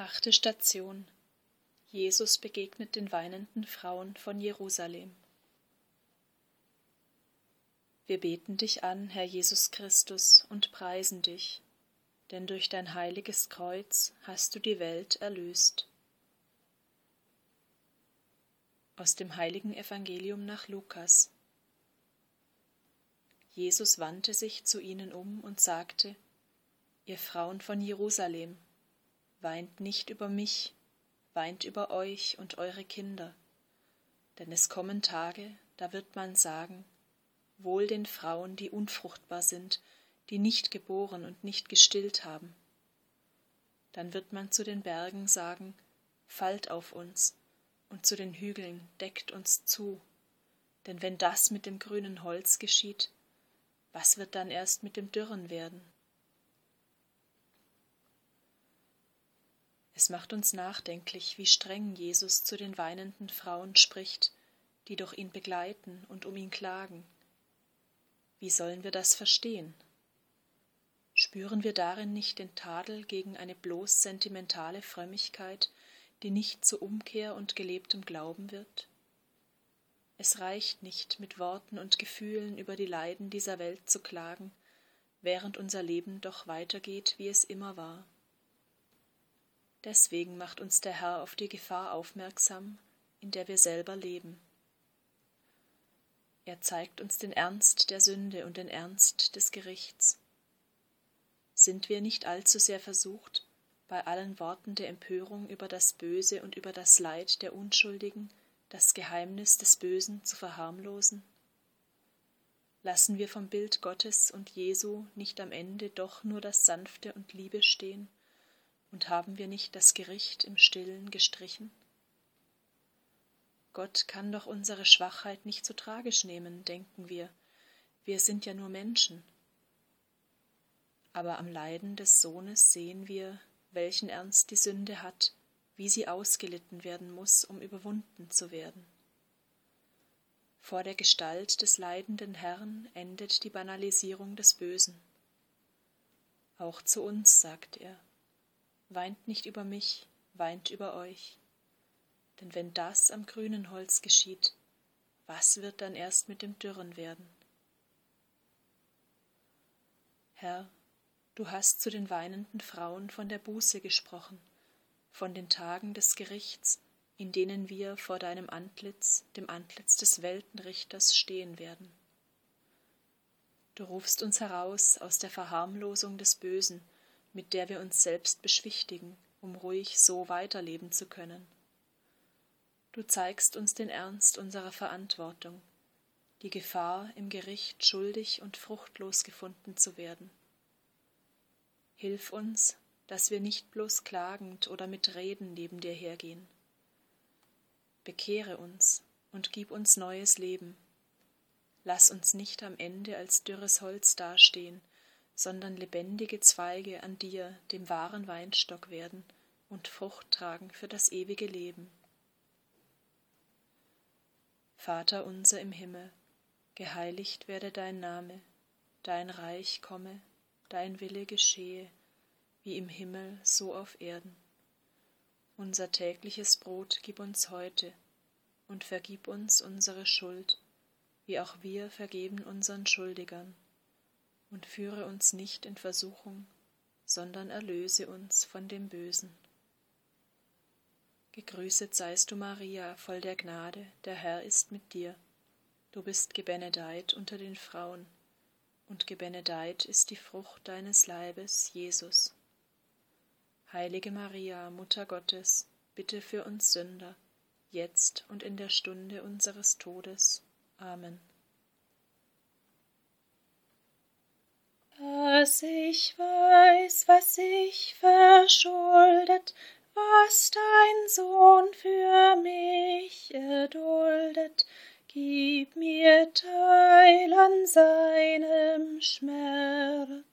Achte Station. Jesus begegnet den weinenden Frauen von Jerusalem. Wir beten dich an, Herr Jesus Christus, und preisen dich, denn durch dein heiliges Kreuz hast du die Welt erlöst. Aus dem heiligen Evangelium nach Lukas. Jesus wandte sich zu ihnen um und sagte, Ihr Frauen von Jerusalem, weint nicht über mich, weint über euch und eure Kinder, denn es kommen Tage, da wird man sagen, wohl den Frauen, die unfruchtbar sind, die nicht geboren und nicht gestillt haben. Dann wird man zu den Bergen sagen, fallt auf uns, und zu den Hügeln deckt uns zu, denn wenn das mit dem grünen Holz geschieht, was wird dann erst mit dem Dürren werden? Es macht uns nachdenklich, wie streng Jesus zu den weinenden Frauen spricht, die doch ihn begleiten und um ihn klagen. Wie sollen wir das verstehen? Spüren wir darin nicht den Tadel gegen eine bloß sentimentale Frömmigkeit, die nicht zu Umkehr und gelebtem Glauben wird? Es reicht nicht, mit Worten und Gefühlen über die Leiden dieser Welt zu klagen, während unser Leben doch weitergeht, wie es immer war. Deswegen macht uns der Herr auf die Gefahr aufmerksam, in der wir selber leben. Er zeigt uns den Ernst der Sünde und den Ernst des Gerichts. Sind wir nicht allzu sehr versucht, bei allen Worten der Empörung über das Böse und über das Leid der Unschuldigen das Geheimnis des Bösen zu verharmlosen? Lassen wir vom Bild Gottes und Jesu nicht am Ende doch nur das Sanfte und Liebe stehen? Und haben wir nicht das Gericht im stillen gestrichen? Gott kann doch unsere Schwachheit nicht so tragisch nehmen, denken wir. Wir sind ja nur Menschen. Aber am Leiden des Sohnes sehen wir, welchen Ernst die Sünde hat, wie sie ausgelitten werden muss, um überwunden zu werden. Vor der Gestalt des leidenden Herrn endet die Banalisierung des Bösen. Auch zu uns sagt er, weint nicht über mich, weint über euch. Denn wenn das am grünen Holz geschieht, was wird dann erst mit dem Dürren werden? Herr, du hast zu den weinenden Frauen von der Buße gesprochen, von den Tagen des Gerichts, in denen wir vor deinem Antlitz, dem Antlitz des Weltenrichters, stehen werden. Du rufst uns heraus aus der Verharmlosung des Bösen, mit der wir uns selbst beschwichtigen, um ruhig so weiterleben zu können. Du zeigst uns den Ernst unserer Verantwortung, die Gefahr, im Gericht schuldig und fruchtlos gefunden zu werden. Hilf uns, dass wir nicht bloß klagend oder mit Reden neben dir hergehen. Bekehre uns und gib uns neues Leben. Lass uns nicht am Ende als dürres Holz dastehen, sondern lebendige Zweige an dir, dem wahren Weinstock werden und Frucht tragen für das ewige Leben. Vater unser im Himmel, geheiligt werde dein Name, dein Reich komme, dein Wille geschehe, wie im Himmel so auf Erden. Unser tägliches Brot gib uns heute und vergib uns unsere Schuld, wie auch wir vergeben unseren Schuldigern. Und führe uns nicht in Versuchung, sondern erlöse uns von dem Bösen. Gegrüßet seist du, Maria, voll der Gnade, der Herr ist mit dir. Du bist gebenedeit unter den Frauen, und gebenedeit ist die Frucht deines Leibes, Jesus. Heilige Maria, Mutter Gottes, bitte für uns Sünder, jetzt und in der Stunde unseres Todes. Amen. dass ich weiß, was ich verschuldet, was dein Sohn für mich erduldet. Gib mir Teil an seinem Schmerz.